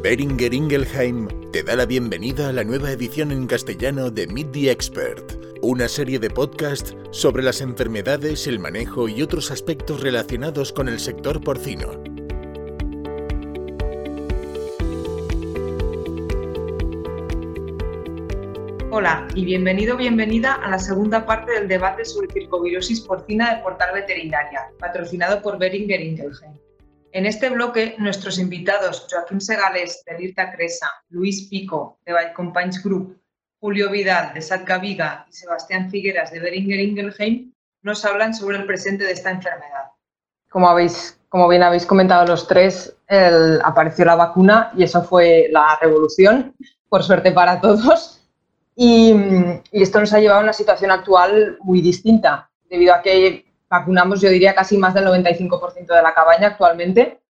Beringer Ingelheim te da la bienvenida a la nueva edición en castellano de Meet the Expert, una serie de podcasts sobre las enfermedades, el manejo y otros aspectos relacionados con el sector porcino. Hola y bienvenido bienvenida a la segunda parte del debate sobre circovirosis porcina de Portal Veterinaria, patrocinado por Beringer Ingelheim. En este bloque, nuestros invitados Joaquín Segales, de Lirta Cresa, Luis Pico, de Valcompagnes Group, Julio Vidal, de Satca Viga y Sebastián Figueras, de Beringer Ingelheim, nos hablan sobre el presente de esta enfermedad. Como, habéis, como bien habéis comentado los tres, apareció la vacuna y eso fue la revolución, por suerte para todos. Y esto nos ha llevado a una situación actual muy distinta, debido a que vacunamos, yo diría, casi más del 95% de la cabaña actualmente.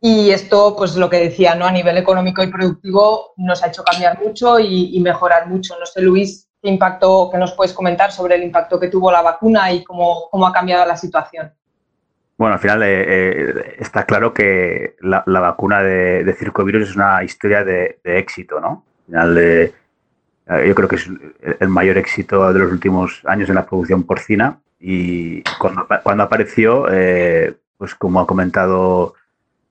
Y esto, pues lo que decía, ¿no? a nivel económico y productivo nos ha hecho cambiar mucho y, mejorar mucho. No sé, Luis, qué impacto, que nos puedes comentar sobre el impacto que tuvo la vacuna y cómo, cómo ha cambiado la situación. Bueno, al final eh, eh, está claro que la, vacuna de, de, circovirus es una historia de, éxito, ¿no? Al final, eh, yo creo que es el mayor éxito de los últimos años en la producción porcina y cuando, cuando apareció, eh, pues como ha comentado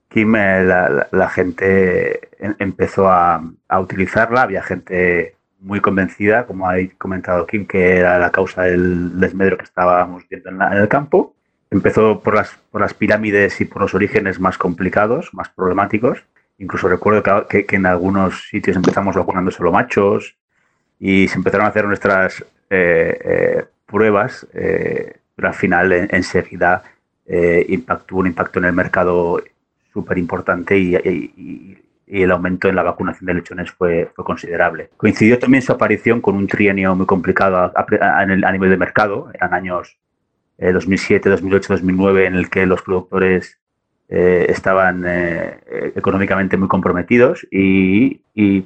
Kim, eh, la, gente em, empezó a, utilizarla, había gente muy convencida, como ha comentado Kim, que era la causa del desmedro que estábamos viendo en, el campo. Empezó por las, por las pirámides y por los orígenes más complicados, más problemáticos. Incluso recuerdo que, en algunos sitios empezamos vacunando solo machos y se empezaron a hacer nuestras eh, pruebas, eh, pero al final enseguida eh, impactó un impacto en el mercado súper importante y, el aumento en la vacunación de lechones fue, fue, considerable. Coincidió también su aparición con un trienio muy complicado a, a, nivel de mercado, eran años 2007, 2008, 2009 en el que los productores eh, estaban eh, económicamente muy comprometidos y,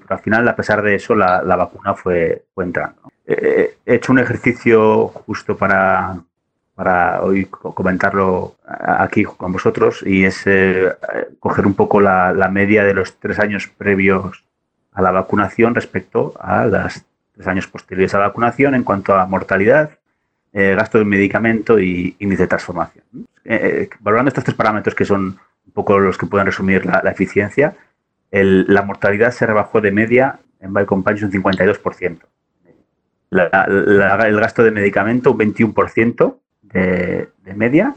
al final, a pesar de eso, la, vacuna fue, fue entrando. Eh, he hecho un ejercicio justo para, para hoy comentarlo aquí con vosotros y es coger un poco la, media de los tres años previos a la vacunación respecto a los tres años posteriores a la vacunación en cuanto a mortalidad, gasto de medicamento y índice de transformación. Eh, valorando estos tres parámetros que son un poco los que pueden resumir la, eficiencia, la mortalidad se rebajó de media en Biocompanions un 52%. el gasto de medicamento un 21% de, media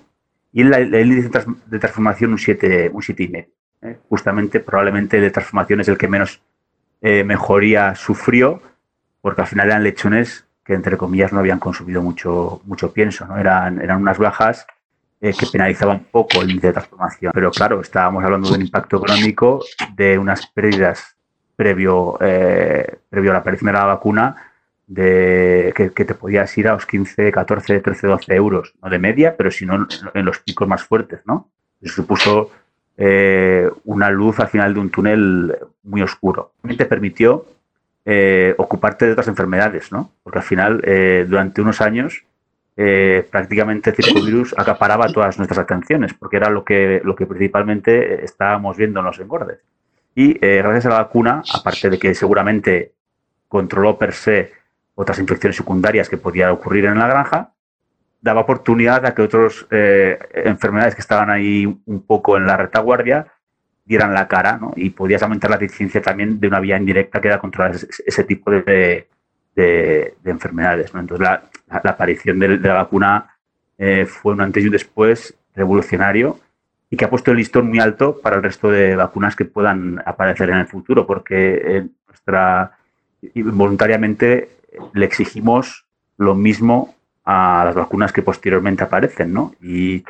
y el, índice de transformación un 7,5%. Un 7 ¿eh? Justamente, probablemente el de transformación es el que menos eh, mejoría sufrió, porque al final eran lechones que, entre comillas, no habían consumido mucho, mucho pienso, ¿no? eran, eran unas bajas eh, que penalizaba un poco el índice de transformación. Pero claro, estábamos hablando de un impacto económico, de unas pérdidas previo, eh, previo a la aparición de la vacuna, de, que, te podías ir a los 15, 14, 13, 12 euros, no de media, pero sino en, los picos más fuertes. ¿no? Eso supuso eh, una luz al final de un túnel muy oscuro. También te permitió ocuparte de otras enfermedades, ¿no? porque al final, durante unos años, eh, prácticamente el circovirus acaparaba todas nuestras atenciones, porque era lo que, lo que principalmente estábamos viendo en los engordes. Y eh, gracias a la vacuna, aparte de que seguramente controló per se otras infecciones secundarias que podían ocurrir en la granja, daba oportunidad a que otras eh, enfermedades que estaban ahí un poco en la retaguardia dieran la cara ¿no? y podías aumentar la eficiencia también de una vía indirecta que era controlar ese, tipo de, de, enfermedades. Entonces, la, la aparición de, la vacuna eh, fue un antes y un después revolucionario y que ha puesto el listón muy alto para el resto de vacunas que puedan aparecer en el futuro, porque eh, nuestra voluntariamente le exigimos lo mismo a las vacunas que posteriormente aparecen, ¿no? Y,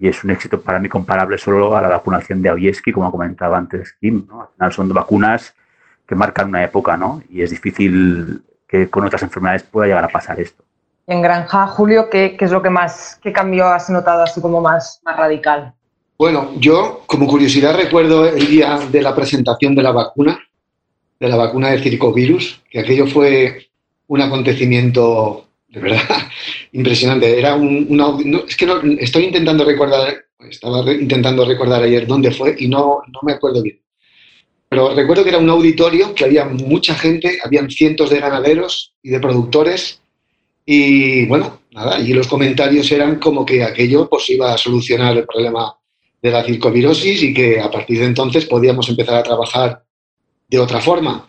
es un éxito para mí comparable solo a la vacunación de Avieski, como comentaba antes Kim, ¿no? Al final son vacunas que marcan una época, ¿no? Y es difícil que con otras enfermedades pueda llegar a pasar esto en Granja, Julio, ¿qué, es lo que más, qué cambio has notado así como más, más radical? Bueno, yo como curiosidad recuerdo el día de la presentación de la vacuna, de la vacuna de circovirus, que aquello fue un acontecimiento de verdad impresionante. Era un, es que no, estoy intentando recordar, estaba intentando recordar ayer dónde fue y no, no me acuerdo bien. pero recuerdo que era un auditorio que había mucha gente, habían cientos de ganaderos y de productores y bueno, nada, y los comentarios eran como que aquello pues iba a solucionar el problema de la circovirosis y que a partir de entonces podíamos empezar a trabajar de otra forma.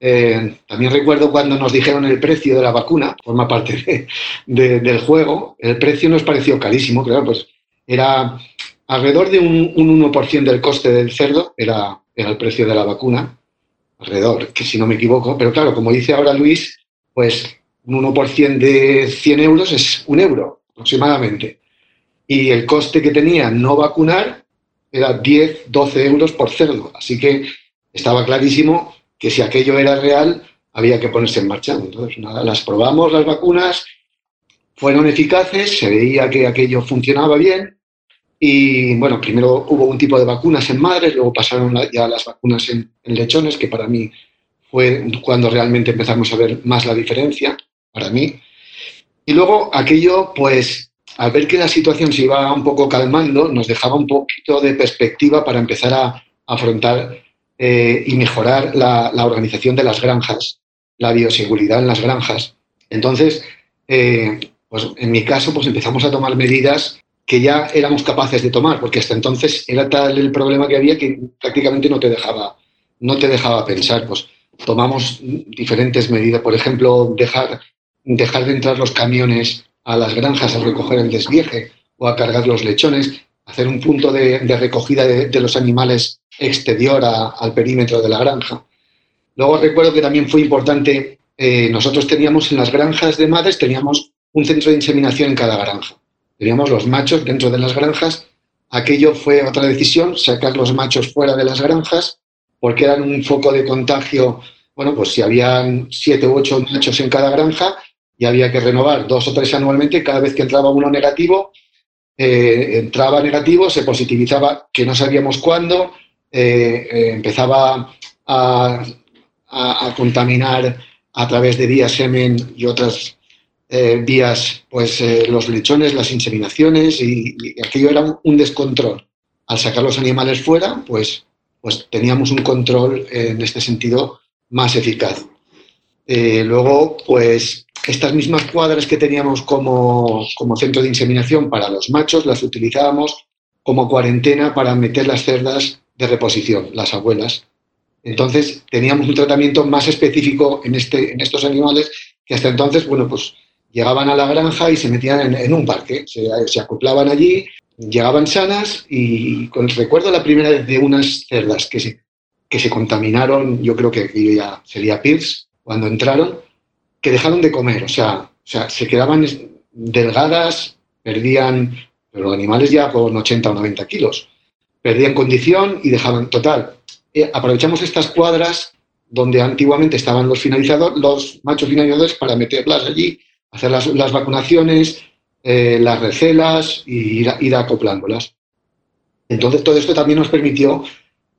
Eh, también recuerdo cuando nos dijeron el precio de la vacuna, forma parte del juego, el precio nos pareció carísimo, claro, pues era alrededor de un, 1% del coste del cerdo, era, era el precio de la vacuna, alrededor, que si no me equivoco, pero claro, como dice ahora Luis, pues un 1% de 100 euros es un euro aproximadamente. Y el coste que tenía no vacunar era 10, 12 euros por cerdo. Así que estaba clarísimo que si aquello era real, había que ponerse en marcha. Entonces, nada, las probamos, las vacunas, fueron eficaces, se veía que aquello funcionaba bien. Y bueno, primero hubo un tipo de vacunas en madres, luego pasaron ya las vacunas en lechones, que para mí fue cuando realmente empezamos a ver más la diferencia para mí. Y luego aquello, pues, al ver que la situación se iba un poco calmando, nos dejaba un poquito de perspectiva para empezar a afrontar eh, y mejorar la, organización de las granjas, la bioseguridad en las granjas. Entonces, eh, pues en mi caso, pues empezamos a tomar medidas que ya éramos capaces de tomar, porque hasta entonces era tal el problema que había que prácticamente no te dejaba, no te dejaba pensar. Pues tomamos diferentes medidas, por ejemplo, dejar dejar de entrar los camiones a las granjas a recoger el desvieje o a cargar los lechones, hacer un punto de, recogida de, los animales exterior al perímetro de la granja. Luego recuerdo que también fue importante, eh, nosotros teníamos en las granjas de madres, teníamos un centro de inseminación en cada granja. Teníamos los machos dentro de las granjas. Aquello fue otra decisión, sacar los machos fuera de las granjas, porque eran un foco de contagio. Bueno, pues si habían siete u ocho machos en cada granja, y había que renovar dos o tres anualmente. Cada vez que entraba uno negativo, eh, entraba negativo, se positivizaba que no sabíamos cuándo, eh, eh, empezaba a, contaminar a través de vías semen y otras vías, pues los lechones, las inseminaciones y, aquello era un, descontrol. Al sacar los animales fuera, pues, pues teníamos un control en este sentido más eficaz. luego, pues estas mismas cuadras que teníamos como, centro de inseminación para los machos las utilizábamos como cuarentena para meter las cerdas de reposición, las abuelas. Entonces teníamos un tratamiento más específico en, este, en estos animales que hasta entonces, bueno, pues llegaban a la granja y se metían en, un parque, se, acoplaban allí, llegaban sanas y con recuerdo la primera de unas cerdas que se, que se contaminaron, yo creo que ya sería Pierce, cuando entraron, que dejaron de comer, o sea, o sea, se quedaban delgadas, perdían, pero los animales ya con 80 o 90 kilos, perdían condición y dejaban, total, eh, aprovechamos estas cuadras donde antiguamente estaban los finalizadores, los machos finalizadores para meterlas allí, hacer las, vacunaciones, eh, las recelas y ir, acoplándolas. Entonces, todo esto también nos permitió,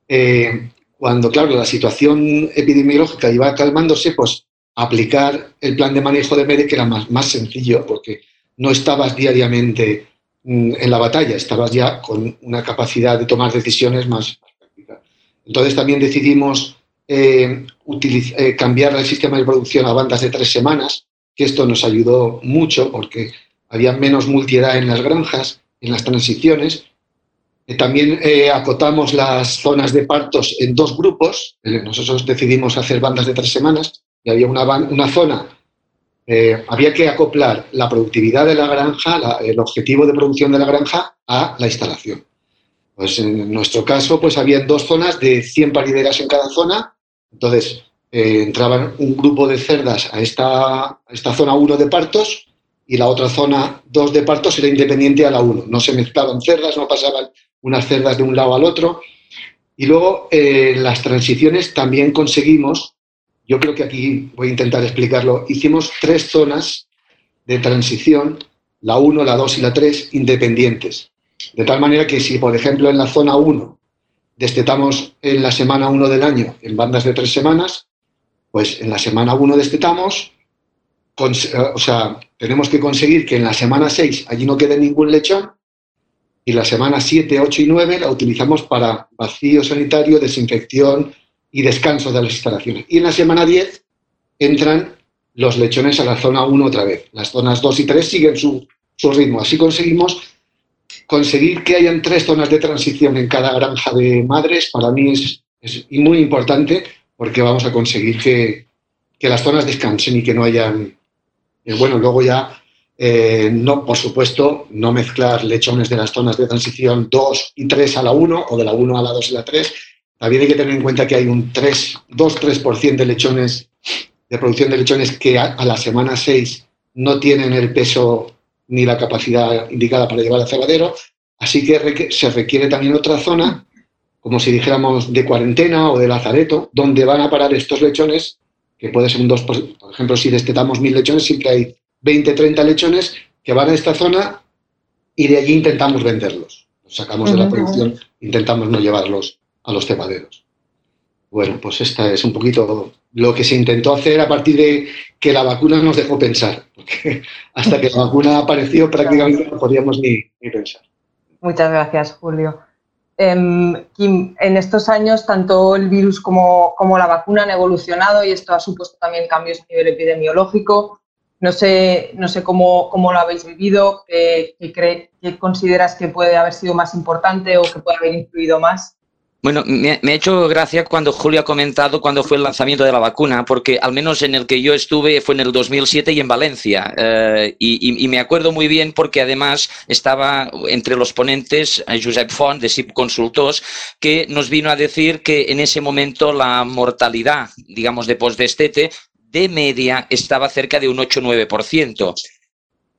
eh, cuando, claro, la situación epidemiológica iba calmándose, pues aplicar el plan de manejo de MEDE, que era más, más sencillo, porque no estabas diariamente mm, en la batalla, estabas ya con una capacidad de tomar decisiones más práctica. Entonces también decidimos eh, eh, cambiar el sistema de producción a bandas de tres semanas, que esto nos ayudó mucho porque había menos multiedad en las granjas, en las transiciones. Eh, también acotamos las zonas de partos en dos grupos. nosotros decidimos hacer bandas de tres semanas y había una, zona, eh, había que acoplar la productividad de la granja, el objetivo de producción de la granja a la instalación. Pues en nuestro caso, pues había dos zonas de 100 parideras en cada zona, entonces eh, entraban un grupo de cerdas a esta, esta zona 1 de partos y la otra zona 2 de partos era independiente a la 1. No se mezclaban cerdas, no pasaban unas cerdas de un lado al otro. Y luego en eh, las transiciones también conseguimos yo creo que aquí voy a intentar explicarlo. Hicimos tres zonas de transición, la 1, la 2 y la 3, independientes. De tal manera que si, por ejemplo, en la zona 1 destetamos en la semana 1 del año en bandas de tres semanas, pues en la semana 1 destetamos, o sea, tenemos que conseguir que en la semana 6 allí no quede ningún lechón y la semana 7, 8 y 9 la utilizamos para vacío sanitario, desinfección, y descanso de las instalaciones. Y en la semana 10 entran los lechones a la zona 1 otra vez. Las zonas 2 y 3 siguen su, su ritmo. Así conseguimos conseguir que hayan tres zonas de transición en cada granja de madres, para mí es, es muy importante porque vamos a conseguir que, que, las zonas descansen y que no hayan... Eh, bueno, luego ya, eh, no, por supuesto, no mezclar lechones de las zonas de transición 2 y 3 a la 1 o de la 1 a la 2 y la 3. También hay que tener en cuenta que hay un 2-3% de lechones, de producción de lechones que a, a la semana 6 no tienen el peso ni la capacidad indicada para llevar al cebadero, así que se requiere también otra zona, como si dijéramos de cuarentena o de lazareto, donde van a parar estos lechones, que puede ser un 2%, por ejemplo, si destetamos mil lechones, siempre hay 20, 30 lechones que van a esta zona y de allí intentamos venderlos. Los sacamos de la producción, intentamos no llevarlos a los cebaderos. Bueno, pues esta es un poquito lo que se intentó hacer a partir de que la vacuna nos dejó pensar, porque hasta que la vacuna apareció prácticamente no podíamos ni, pensar. Muchas gracias, Julio. Em, Kim, en estos años tanto el virus como, como, la vacuna han evolucionado y esto ha supuesto también cambios a nivel epidemiológico. No sé, no sé cómo, cómo lo habéis vivido, qué, qué, qué consideras que puede haber sido más importante o que puede haber influido más. Bueno, me, ha hecho gracia cuando Julio ha comentado cuando fue el lanzamiento de la vacuna, porque al menos en el que yo estuve fue en el 2007 y en Valencia. Eh, y, me acuerdo muy bien porque además estaba entre los ponentes eh, Josep Font de SIP Consultors, que nos vino a decir que en ese momento la mortalidad, digamos, de postdestete de media estaba cerca de un 8-9%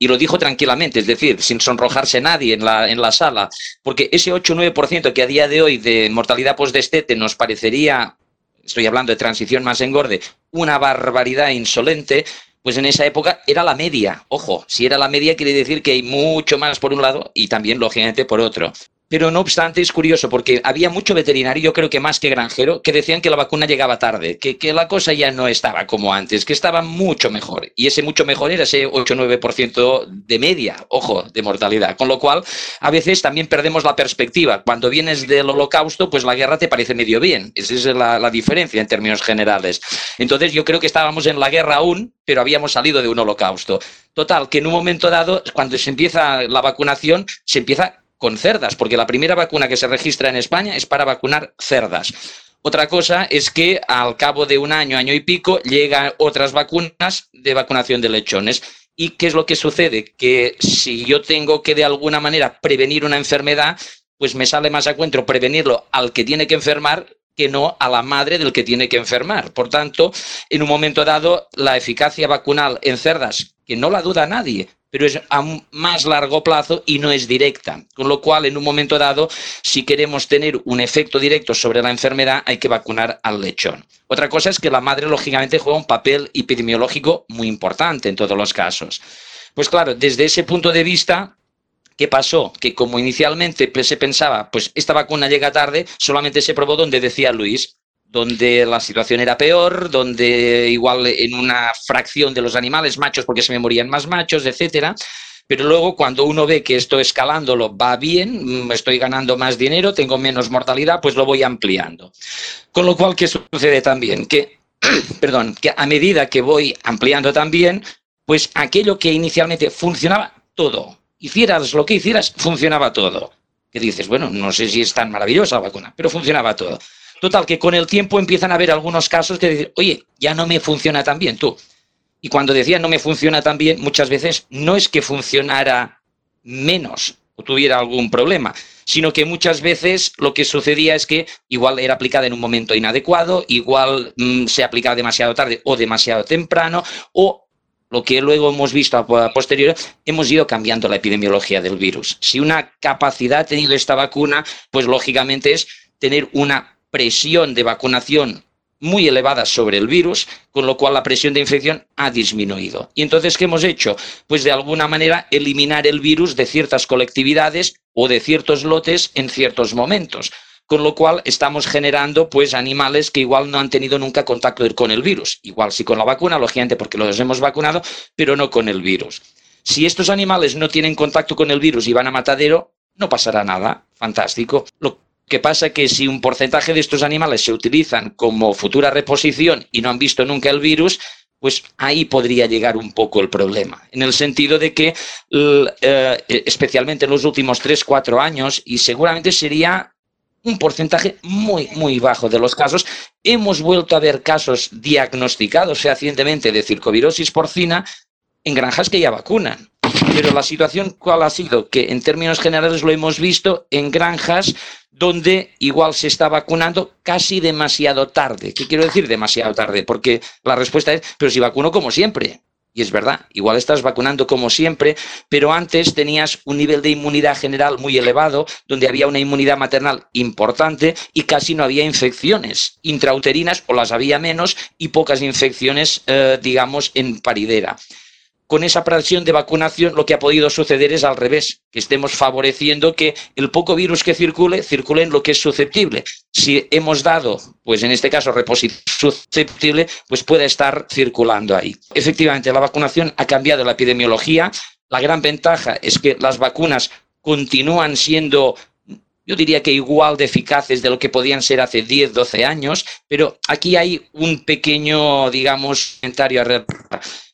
y lo dijo tranquilamente, es decir, sin sonrojarse nadie en la, en la sala, porque ese 8-9% que a día de hoy de mortalidad postdestete nos parecería, estoy hablando de transición más engorde, una barbaridad insolente, pues en esa época era la media. Ojo, si era la media quiere decir que hay mucho más por un lado y también, lógicamente, por otro. Pero no obstante es curioso porque había mucho veterinario, yo creo que más que granjero, que decían que la vacuna llegaba tarde, que, que la cosa ya no estaba como antes, que estaba mucho mejor. Y ese mucho mejor era ese 8-9% de media, ojo, de mortalidad. Con lo cual, a veces también perdemos la perspectiva. Cuando vienes del holocausto, pues la guerra te parece medio bien. Esa es la, la diferencia en términos generales. Entonces yo creo que estábamos en la guerra aún, pero habíamos salido de un holocausto. Total, que en un momento dado, cuando se empieza la vacunación, se empieza con cerdas, porque la primera vacuna que se registra en España es para vacunar cerdas. Otra cosa es que al cabo de un año, año y pico, llegan otras vacunas de vacunación de lechones. ¿Y qué es lo que sucede? Que si yo tengo que de alguna manera prevenir una enfermedad, pues me sale más a cuento prevenirlo al que tiene que enfermar que no a la madre del que tiene que enfermar. Por tanto, en un momento dado, la eficacia vacunal en cerdas, que no la duda nadie, pero es a más largo plazo y no es directa. Con lo cual, en un momento dado, si queremos tener un efecto directo sobre la enfermedad, hay que vacunar al lechón. Otra cosa es que la madre, lógicamente, juega un papel epidemiológico muy importante en todos los casos. Pues claro, desde ese punto de vista, ¿Qué pasó? Que como inicialmente se pensaba, pues esta vacuna llega tarde, solamente se probó donde decía Luis, donde la situación era peor, donde igual en una fracción de los animales machos, porque se me morían más machos, etcétera. Pero luego cuando uno ve que esto escalándolo va bien, mm, estoy ganando más dinero, tengo menos mortalidad, pues lo voy ampliando. Con lo cual, ¿qué sucede también? Que, perdón, que a medida que voy ampliando también, pues aquello que inicialmente funcionaba todo, hicieras lo que hicieras, funcionaba todo. Que dices, bueno, no sé si es tan maravillosa la vacuna, pero funcionaba todo. Total, que con el tiempo empiezan a haber algunos casos que dicen, oye, ya no me funciona tan bien tú. Y cuando decía no me funciona tan bien, muchas veces no es que funcionara menos o tuviera algún problema, sino que muchas veces lo que sucedía es que igual era aplicada en un momento inadecuado, igual mm, se aplicaba demasiado tarde o demasiado temprano, o lo que luego hemos visto a posteriori, hemos ido cambiando la epidemiología del virus. Si una capacidad ha tenido esta vacuna, pues lógicamente es tener una presión de vacunación muy elevada sobre el virus, con lo cual la presión de infección ha disminuido. ¿Y entonces qué hemos hecho? Pues de alguna manera eliminar el virus de ciertas colectividades o de ciertos lotes en ciertos momentos. Con lo cual estamos generando pues animales que igual no han tenido nunca contacto con el virus. Igual sí con la vacuna, lógicamente porque los hemos vacunado, pero no con el virus. Si estos animales no tienen contacto con el virus y van a matadero, no pasará nada. Fantástico. Lo ¿Qué pasa? Que si un porcentaje de estos animales se utilizan como futura reposición y no han visto nunca el virus, pues ahí podría llegar un poco el problema, en el sentido de que, eh, especialmente en los últimos 3, 4 años, y seguramente sería un porcentaje muy, muy bajo de los casos, hemos vuelto a ver casos diagnosticados fehacientemente de circovirosis porcina en granjas que ya vacunan. Pero la situación cuál ha sido que en términos generales lo hemos visto en granjas donde igual se está vacunando casi demasiado tarde. ¿Qué quiero decir demasiado tarde? Porque la respuesta es, pero si vacuno como siempre. Y es verdad, igual estás vacunando como siempre, pero antes tenías un nivel de inmunidad general muy elevado, donde había una inmunidad maternal importante y casi no había infecciones. Intrauterinas o las había menos y pocas infecciones, eh, digamos, en paridera con esa presión de vacunación lo que ha podido suceder es al revés, que estemos favoreciendo que el poco virus que circule, circule en lo que es susceptible. Si hemos dado, pues en este caso, susceptible, pues puede estar circulando ahí. Efectivamente, la vacunación ha cambiado la epidemiología. La gran ventaja es que las vacunas continúan siendo yo diría que igual de eficaces de lo que podían ser hace 10, 12 años, pero aquí hay un pequeño, digamos, comentario a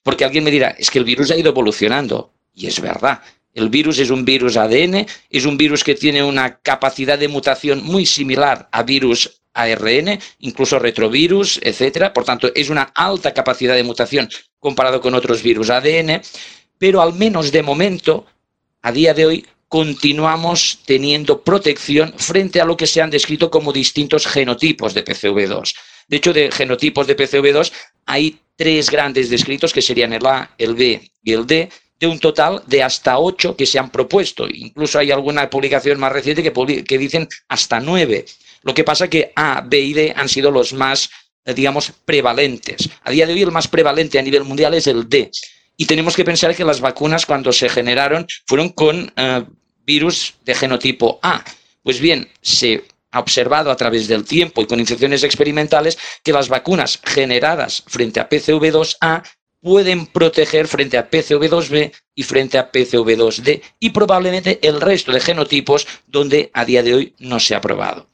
porque alguien me dirá, es que el virus ha ido evolucionando. Y es verdad. El virus es un virus ADN, es un virus que tiene una capacidad de mutación muy similar a virus ARN, incluso retrovirus, etcétera. Por tanto, es una alta capacidad de mutación comparado con otros virus ADN, pero al menos de momento, a día de hoy, continuamos teniendo protección frente a lo que se han descrito como distintos genotipos de PCV2. De hecho, de genotipos de PCV2 hay tres grandes descritos que serían el A, el B y el D, de un total de hasta ocho que se han propuesto. Incluso hay alguna publicación más reciente que, dicen hasta nueve. Lo que pasa que A, B y D han sido los más, eh, digamos, prevalentes. A día de hoy el más prevalente a nivel mundial es el D. Y tenemos que pensar que las vacunas cuando se generaron fueron con eh, virus de genotipo A. Pues bien, se ha observado a través del tiempo y con infecciones experimentales que las vacunas generadas frente a PCV2A pueden proteger frente a PCV2B y frente a PCV2D y probablemente el resto de genotipos donde a día de hoy no se ha probado.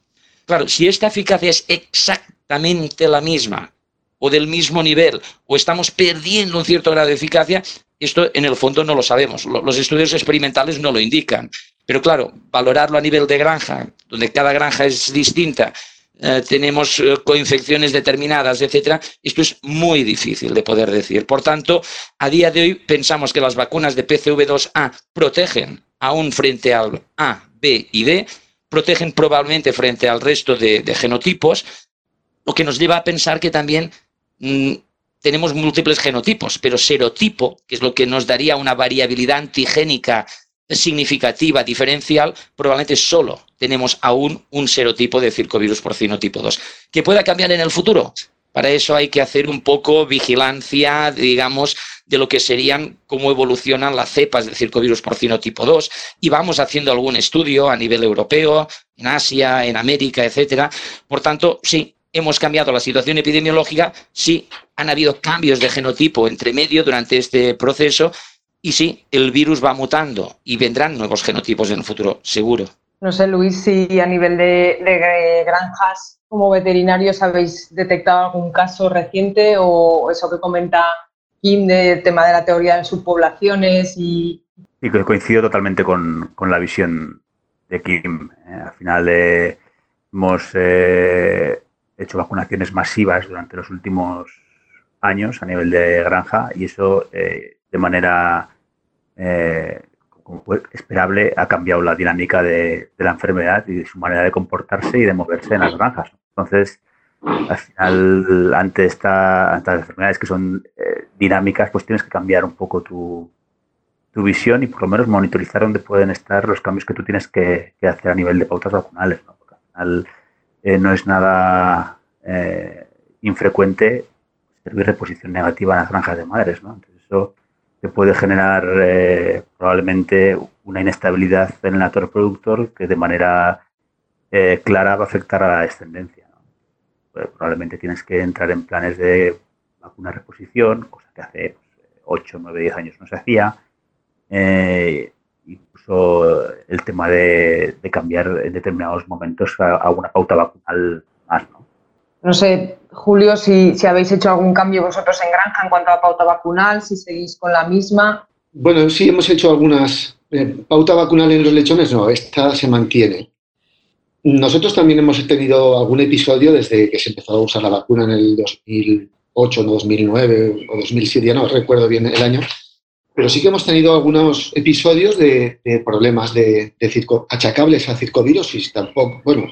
Claro, si esta eficacia es exactamente la misma o del mismo nivel o estamos perdiendo un cierto grado de eficacia, esto en el fondo no lo sabemos. Los estudios experimentales no lo indican. Pero claro, valorarlo a nivel de granja, donde cada granja es distinta, eh, tenemos eh, coinfecciones determinadas, etcétera, esto es muy difícil de poder decir. Por tanto, a día de hoy pensamos que las vacunas de PCV2A protegen aún frente al A, B y D, protegen probablemente frente al resto de, genotipos, lo que nos lleva a pensar que también mm, tenemos múltiples genotipos, pero serotipo, que es lo que nos daría una variabilidad antigénica significativa, diferencial, probablemente solo tenemos aún un serotipo de circovirus porcino tipo 2. ¿Que pueda cambiar en el futuro? Para eso hay que hacer un poco vigilancia, digamos, de lo que serían cómo evolucionan las cepas del circovirus porcino tipo 2 y vamos haciendo algún estudio a nivel europeo, en Asia, en América, etcétera. Por tanto, sí, hemos cambiado la situación epidemiológica, sí, han habido cambios de genotipo entre medio durante este proceso y sí, el virus va mutando y vendrán nuevos genotipos en el futuro, seguro. No sé, Luis, si a nivel de, granjas como veterinarios habéis detectado algún caso reciente o eso que comenta Kim del tema de la teoría de subpoblaciones y... Y coincido totalmente con, la visión de Kim. Eh, al final eh, hemos eh, hecho vacunaciones masivas durante los últimos años a nivel de granja y eso de manera eh, como fue esperable, ha cambiado la dinámica de, la enfermedad y su manera de comportarse y de moverse en las granjas. Entonces, al final, ante, esta, las enfermedades que son eh, dinámicas, pues tienes que cambiar un poco tu, visión y por lo menos monitorizar dónde pueden estar los cambios que tú tienes que, hacer a nivel de pautas vacunales. ¿no? Porque al final eh, no es nada infrecuente servir reposición negativa en las granjas de madres. ¿no? Entonces, eso que puede generar eh, probablemente una inestabilidad en el actor reproductor que de manera eh, clara va a afectar a la descendencia. Pues probablemente tienes que entrar en planes de vacuna reposición, cosa que hace 8, 9, 10 años no se hacía. Eh, incluso el tema de, cambiar en determinados momentos a, una pauta vacunal más, ¿no? No sé, Julio, si, si habéis hecho algún cambio vosotros en Granja en cuanto a pauta vacunal, si seguís con la misma. Bueno, sí hemos hecho algunas. Eh, pauta vacunal en los lechones, no, esta se mantiene. Nosotros también hemos tenido algún episodio desde que se empezó a usar la vacuna en el 2008, no 2009 o 2007, ya no recuerdo bien el año, pero sí que hemos tenido algunos episodios de, problemas de, circo, achacables a circovirosis, tampoco, bueno,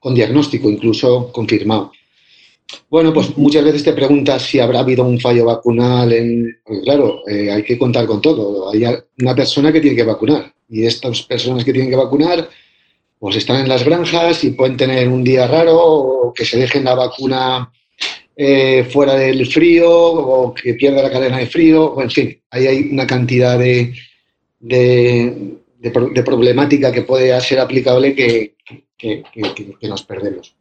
con diagnóstico incluso confirmado. Bueno, pues muchas veces te preguntas si habrá habido un fallo vacunal. En, claro, eh, hay que contar con todo. Hay una persona que tiene que vacunar y estas personas que tienen que vacunar pues están en las granjas y pueden tener un día raro o que se dejen la vacuna eh, fuera del frío o que pierda la cadena de frío, o en fin, ahí hay una cantidad de, de, problemática que puede ser aplicable que, nos perdemos.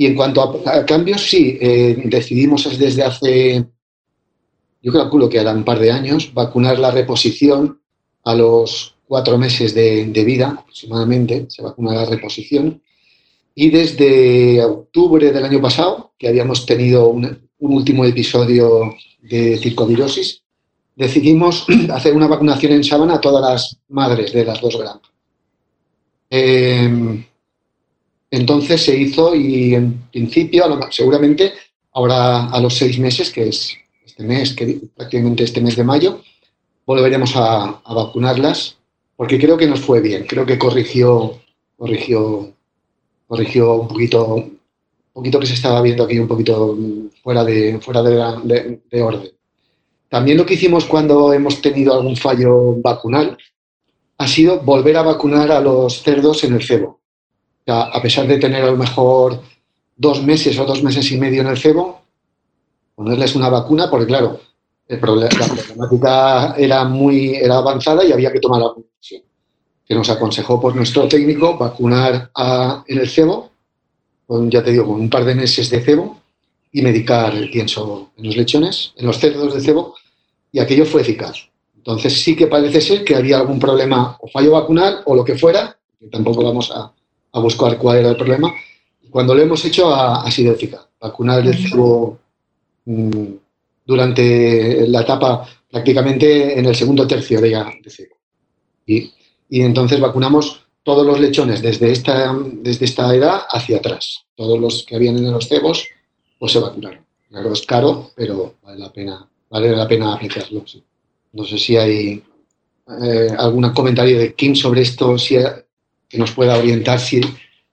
Y en cuanto a, cambios, sí, eh, decidimos desde hace, yo calculo que hará un par de años, vacunar la reposición a los cuatro meses de, vida aproximadamente, se vacuna la reposición y desde octubre del año pasado, que habíamos tenido un, último episodio de circovirosis, decidimos hacer una vacunación en sábana a todas las madres de las dos granjas. Em, entonces se hizo y en principio, seguramente ahora a los seis meses, que es este mes, que prácticamente este mes de mayo, volveremos a, vacunarlas porque creo que nos fue bien, creo que corrigió, corrigió corrigió un poquito, un poquito que se estaba viendo aquí un poquito fuera de, fuera de, orden. También lo que hicimos cuando hemos tenido algún fallo vacunal ha sido volver a vacunar a los cerdos en el cebo. A pesar de tener a lo mejor dos meses o dos meses y medio en el cebo, ponerles una vacuna, porque claro, el problema, la problemática era muy era avanzada y había que tomar la decisión que nos aconsejó por nuestro técnico vacunar en el cebo, ya te digo, con un par de meses de cebo y medicar el pienso en los lechones, en los cerdos de cebo, y aquello fue eficaz. Entonces sí que parece ser que había algún problema o fallo vacunal o lo que fuera, que tampoco vamos a, buscar cuál era el problema. Cuando lo hemos hecho ha, sido eficaz. Vacunar el cebo mm, durante la etapa prácticamente en el segundo tercio de, de cebo. Y y entonces vacunamos todos los lechones desde esta, desde esta edad hacia atrás. Todos los que habían en los cebos pues se vacunaron. Claro, es caro, pero vale la pena, vale la pena aplicarlo. No sé si hay eh, algún comentario de Kim sobre esto, si, que nos pueda orientar si,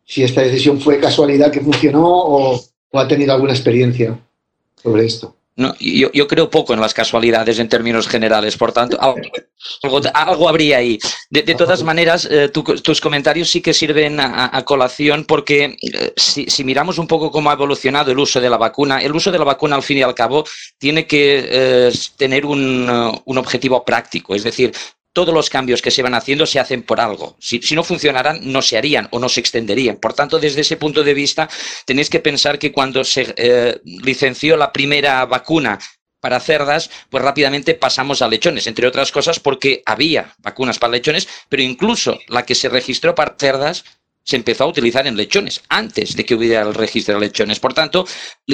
si esta decisión fue casualidad que funcionó o ha tenido alguna experiencia sobre esto. No, yo, yo, creo poco en las casualidades en términos generales, por tanto, algo, algo habría ahí. De, todas maneras, eh, tus comentarios sí que sirven a, colación porque eh, si, si, miramos un poco cómo ha evolucionado el uso de la vacuna, el uso de la vacuna al fin y al cabo tiene que eh, tener un, un objetivo práctico, es decir, todos los cambios que se van haciendo se hacen por algo. Si, no funcionaran, no se harían o no se extenderían. Por tanto, desde ese punto de vista, tenéis que pensar que cuando se eh, licenció la primera vacuna para cerdas, pues rápidamente pasamos a lechones, entre otras cosas porque había vacunas para lechones, pero incluso la que se registró para cerdas se empezó a utilizar en lechones, antes de que hubiera el registro de lechones. Por tanto,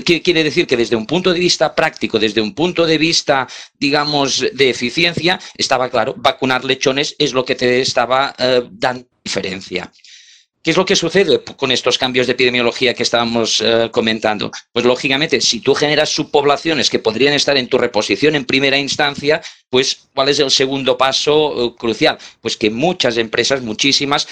¿qué quiere decir? Que desde un punto de vista práctico, desde un punto de vista, digamos, de eficiencia, estaba claro, vacunar lechones es lo que te estaba eh, dando diferencia. ¿Qué es lo que sucede con estos cambios de epidemiología que estábamos eh, comentando? Pues lógicamente, si tú generas subpoblaciones que podrían estar en tu reposición en primera instancia, pues ¿cuál es el segundo paso eh, crucial? Pues que muchas empresas, muchísimas,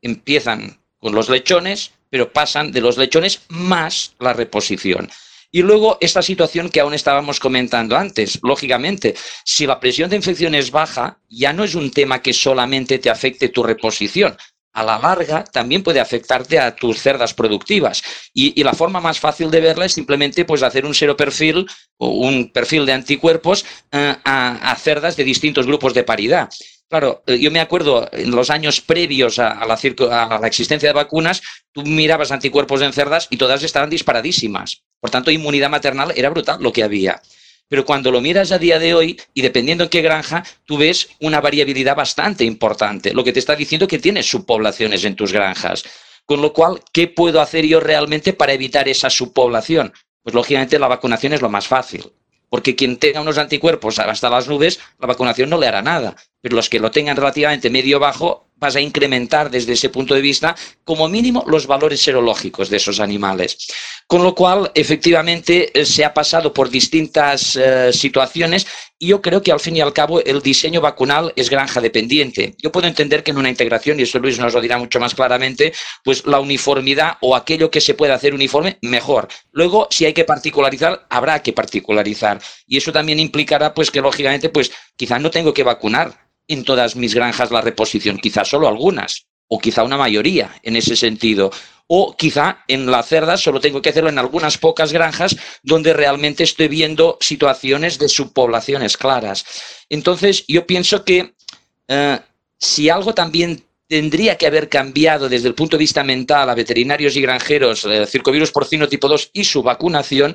empiezan con los lechones, pero pasan de los lechones más la reposición. Y luego esta situación que aún estábamos comentando antes, lógicamente, si la presión de infección es baja, ya no es un tema que solamente te afecte tu reposición. A la larga también puede afectarte a tus cerdas productivas. Y, la forma más fácil de verla es simplemente pues, hacer un seroperfil o un perfil de anticuerpos eh, a cerdas de distintos grupos de paridad. Claro, eh, yo me acuerdo en los años previos a, la, a, la, existencia de vacunas, tú mirabas anticuerpos en cerdas y todas estaban disparadísimas. Por tanto, inmunidad maternal era brutal lo que había. Pero cuando lo miras a día de hoy y dependiendo en qué granja, tú ves una variabilidad bastante importante, lo que te está diciendo que tienes subpoblaciones en tus granjas. Con lo cual, ¿qué puedo hacer yo realmente para evitar esa subpoblación? Pues lógicamente la vacunación es lo más fácil porque quien tenga unos anticuerpos hasta las nubes, la vacunación no le hará nada. Pero los que lo tengan relativamente medio bajo, vas a incrementar desde ese punto de vista, como mínimo, los valores serológicos de esos animales. Con lo cual, efectivamente, eh, se ha pasado por distintas eh, situaciones y yo creo que al fin y al cabo el diseño vacunal es granja dependiente. Yo puedo entender que en una integración, y eso Luis nos lo dirá mucho más claramente, pues la uniformidad o aquello que se puede hacer uniforme, mejor. Luego, si hay que particularizar, habrá que particularizar. Y eso también implicará, pues que lógicamente, pues quizás no tengo que vacunar en todas mis granjas la reposición, quizás solo algunas, o quizá una mayoría en ese sentido o quizá en la cerda solo tengo que hacerlo en algunas pocas granjas donde realmente estoy viendo situaciones de subpoblaciones claras. Entonces, yo pienso que eh, si algo también tendría que haber cambiado desde el punto de vista mental a veterinarios y granjeros, el circovirus porcino tipo 2 y su vacunación,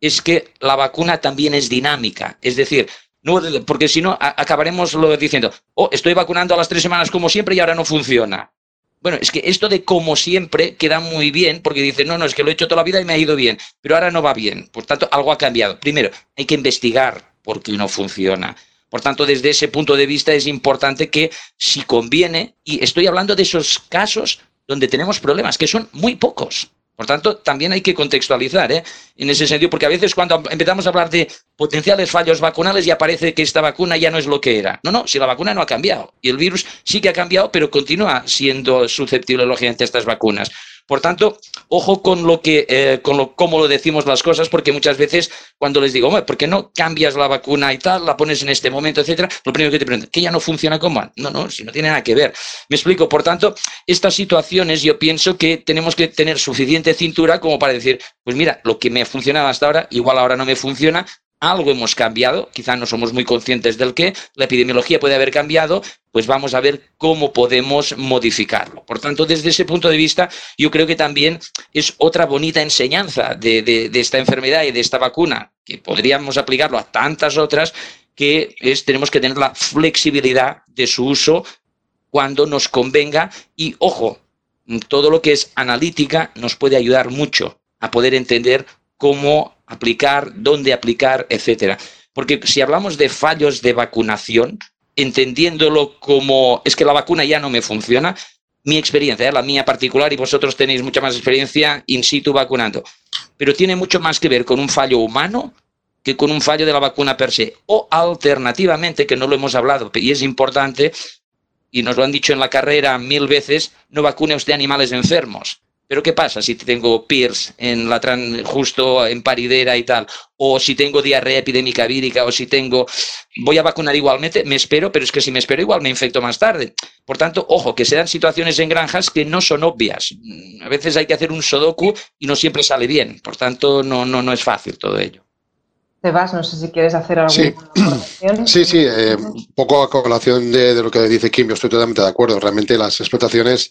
es que la vacuna también es dinámica. Es decir, no, porque si no, acabaremos diciendo, oh, estoy vacunando a las tres semanas como siempre y ahora no funciona. Bueno, es que esto de como siempre queda muy bien porque dice, no, no, es que lo he hecho toda la vida y me ha ido bien, pero ahora no va bien. Por tanto, algo ha cambiado. Primero, hay que investigar por qué no funciona. Por tanto, desde ese punto de vista es importante que si conviene, y estoy hablando de esos casos donde tenemos problemas, que son muy pocos, por tanto, también hay que contextualizar ¿eh? en ese sentido, porque a veces cuando empezamos a hablar de potenciales fallos vacunales ya parece que esta vacuna ya no es lo que era. No, no, si la vacuna no ha cambiado y el virus sí que ha cambiado, pero continúa siendo susceptible, lógicamente, a estas vacunas. Por tanto, ojo con lo que, eh, con lo, cómo lo decimos las cosas, porque muchas veces cuando les digo, ¿por qué no cambias la vacuna y tal, la pones en este momento, etcétera? Lo primero que te preguntan, ¿que ya no funciona como No, no, si no tiene nada que ver. Me explico. Por tanto, estas situaciones yo pienso que tenemos que tener suficiente cintura como para decir, pues mira, lo que me ha funcionado hasta ahora, igual ahora no me funciona, algo hemos cambiado, quizá no somos muy conscientes del qué, la epidemiología puede haber cambiado, pues vamos a ver cómo podemos modificarlo. Por tanto, desde ese punto de vista, yo creo que también es otra bonita enseñanza de, esta enfermedad y de esta vacuna, que podríamos aplicarlo a tantas otras, que es tenemos que tener la flexibilidad de su uso cuando nos convenga y, ojo, todo lo que es analítica nos puede ayudar mucho a poder entender cómo aplicar, dónde aplicar, etcétera. Porque si hablamos de fallos de vacunación, entendiéndolo como es que la vacuna ya no me funciona, mi experiencia, ¿eh? la mía particular, y vosotros tenéis mucha más experiencia in situ vacunando, pero tiene mucho más que ver con un fallo humano que con un fallo de la vacuna per se. O alternativamente, que no lo hemos hablado, y es importante, y nos lo han dicho en la carrera mil veces, no vacune usted animales enfermos. Pero ¿qué pasa si tengo PIRS en la justo en paridera y tal? O si tengo diarrea epidémica vírica, o si tengo... Voy a vacunar igualmente, me espero, pero es que si me espero igual me infecto más tarde. Por tanto, ojo, que se dan situaciones en granjas que no son obvias. A veces hay que hacer un sodoku y no siempre sale bien. Por tanto, no, no, no es fácil todo ello. Sebas, no sé si quieres hacer algo. Sí, sí, sí eh, un poco a colación de, de, lo que dice Kim, yo estoy totalmente de acuerdo. Realmente las explotaciones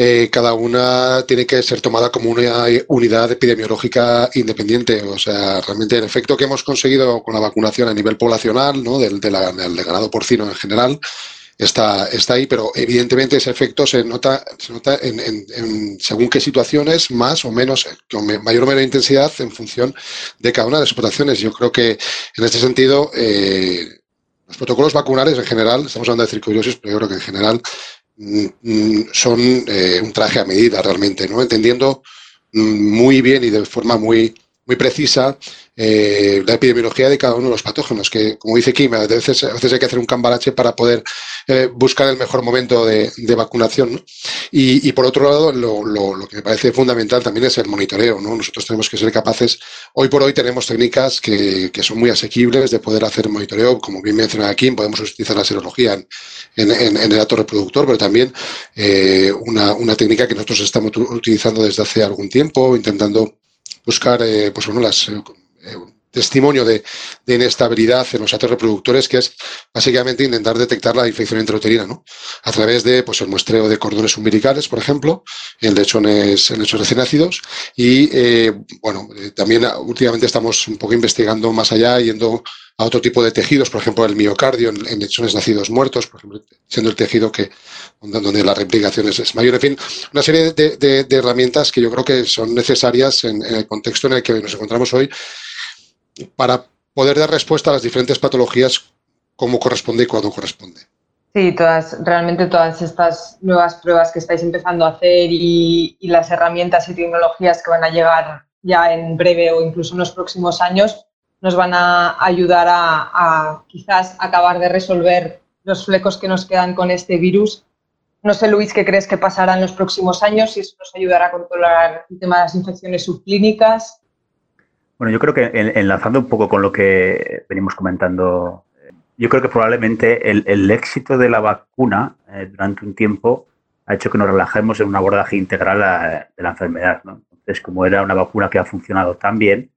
eh, cada una tiene que ser tomada como una unidad epidemiológica independiente. O sea, realmente el efecto que hemos conseguido con la vacunación a nivel poblacional, ¿no? del, del, ganado porcino en general, está, está ahí, pero evidentemente ese efecto se nota, se nota en, según qué situaciones, más o menos, con mayor o menor intensidad en función de cada una de las explotaciones. Yo creo que en este sentido, eh, los protocolos vacunales en general, estamos hablando de circulosis, pero yo creo que en general son eh, un traje a medida realmente, ¿no? Entendiendo mm, muy bien y de forma muy, muy precisa eh, la epidemiología de cada uno de los patógenos, que como dice Kim, a veces, a veces hay que hacer un cambalache para poder eh, buscar el mejor momento de, vacunación. Y, por otro lado, lo, que me parece fundamental también es el monitoreo. ¿no? Nosotros tenemos que ser capaces, hoy por hoy tenemos técnicas que, son muy asequibles de poder hacer monitoreo, como bien mencionaba Kim, podemos utilizar la serología en, el dato reproductor, pero también eh, una, una técnica que nosotros estamos utilizando desde hace algún tiempo, intentando buscar eh, pois, bueno, las, eh, testimonio de, inestabilidad en los actos reproductores, que es básicamente intentar detectar la infección intrauterina, ¿no? A través de pues, el muestreo de cordones umbilicales, por ejemplo, en lechones, en lechos recién nacidos. Y eh, bueno, eh, también últimamente estamos un poco investigando más allá, yendo a otro tipo de tejidos, por ejemplo, el miocardio en, lechones nacidos muertos, por ejemplo, siendo el tejido que donde la replicación es, mayor. En fin, una serie de, herramientas que yo creo que son necesarias en, el contexto en el que nos encontramos hoy para poder dar respuesta a las diferentes patologías como corresponde y cuando corresponde. Sí, todas, realmente todas estas nuevas pruebas que estáis empezando a hacer y, las herramientas y tecnologías que van a llegar ya en breve o incluso en los próximos años nos van a ayudar a, a quizás acabar de resolver los flecos que nos quedan con este virus. No sé, Luis, ¿qué crees que pasará en los próximos años? Si eso nos ayudará a controlar el tema de las infecciones subclínicas. Bueno, yo creo que enlazando un poco con lo que venimos comentando, yo creo que probablemente el, éxito de la vacuna eh, durante un tiempo ha hecho que nos relajemos en un abordaje integral de la enfermedad. Entonces, como era una vacuna que ha funcionado tan bien,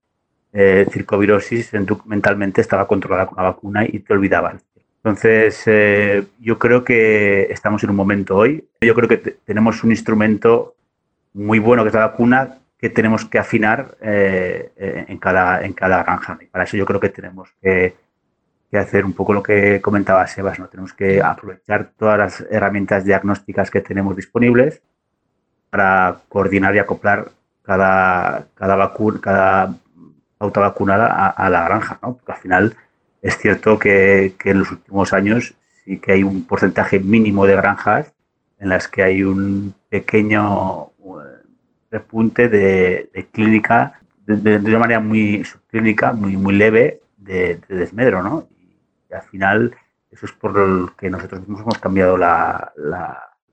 eh, circovirosis mentalmente estaba controlada con la vacuna y te olvidaban. Entonces, eh, yo creo que estamos en un momento hoy. Yo creo que tenemos un instrumento muy bueno que es la vacuna que tenemos que afinar eh, eh, en, cada, en cada granja. Y para eso yo creo que tenemos que, hacer un poco lo que comentaba Sebas, ¿no? Tenemos que aprovechar todas las herramientas diagnósticas que tenemos disponibles para coordinar y acoplar cada, cada, vacuna, cada pauta vacunada a, la granja, ¿no? Porque al final es cierto que, que en los últimos años sí que hay un porcentaje mínimo de granjas en las que hay un pequeño repunte de, clínica, de, una manera muy subclínica, muy, muy leve, de, desmedro, ¿no? Y, al final eso es por lo que nosotros mismos hemos cambiado la,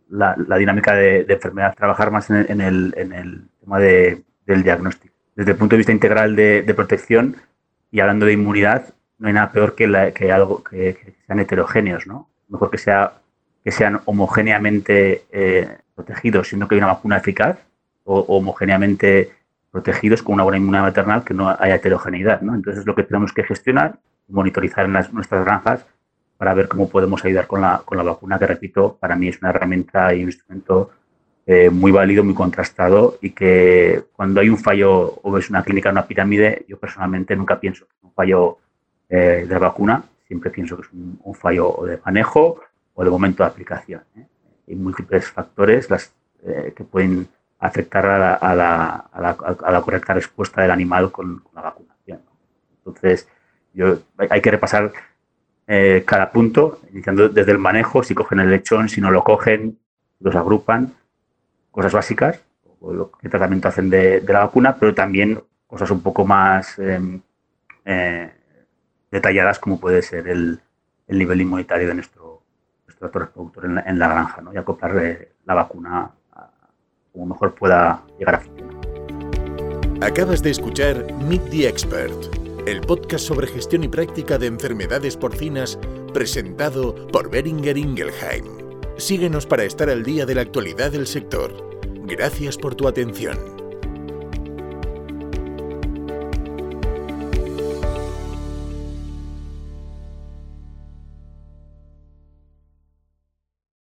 la, dinámica de, enfermedad, trabajar más en el, en el, tema del diagnóstico. Desde el punto de vista integral de, protección y hablando de inmunidad, no hay nada peor que, que algo que, sean heterogéneos, ¿no? Mejor que sea que sean homogéneamente eh, protegidos, siendo que hay una vacuna eficaz, homogéneamente protegidos con una buena inmunidad maternal, que no haya heterogeneidad. ¿no? Entonces, es lo que tenemos que gestionar, monitorizar en nuestras granjas para ver cómo podemos ayudar con la, con la vacuna, que repito, para mí es una herramienta y un instrumento eh, muy válido, muy contrastado y que cuando hay un fallo o es una clínica, una pirámide, yo personalmente nunca pienso que es un fallo eh, de vacuna, siempre pienso que es un, fallo de manejo o de momento de aplicación. ¿eh? Hay múltiples factores las, que pueden afectar a la, a la, a la, correcta respuesta del animal con, la vacunación. Entonces, yo, hay que repasar eh, cada punto, iniciando desde el manejo, si cogen el lechón, si no lo cogen, los agrupan, cosas básicas, o qué tratamiento hacen de, la vacuna, pero también cosas un poco más em, eh, detalladas como puede ser el, el, nivel inmunitario de nuestro, nuestro reproductor en la, en la granja ¿no? y acoplar eh, la vacuna mejor pueda llegar a funcionar. Acabas de escuchar Meet the Expert, el podcast sobre gestión y práctica de enfermedades porcinas presentado por Beringer Ingelheim. Síguenos para estar al día de la actualidad del sector. Gracias por tu atención.